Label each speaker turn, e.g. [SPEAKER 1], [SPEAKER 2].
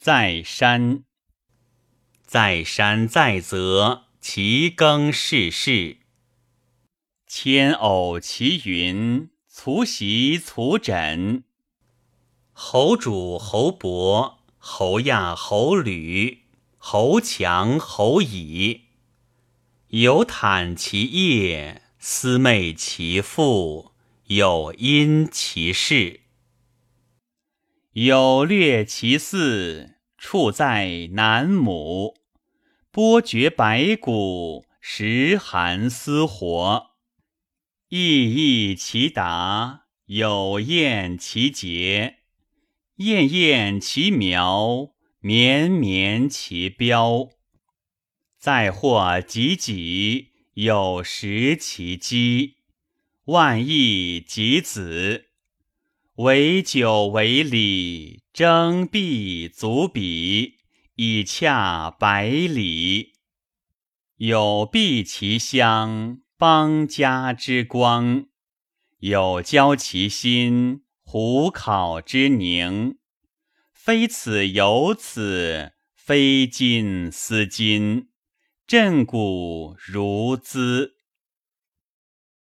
[SPEAKER 1] 在山，在山在泽，其耕事事。千偶其云，卒席卒枕。侯主侯伯，侯亚侯吕，侯强侯乙。有坦其业，思昧其父，有因其事。有略其嗣，处在南亩。波绝白骨，食寒思活。意义其达，有厌其节；厌厌其苗，绵绵其标。再或几几，有时其鸡。万亿及子，为酒为礼，征必足比，以洽百里。有避其乡。邦家之光，有交其心；虎考之宁，非此有此，非今思今。振古如兹。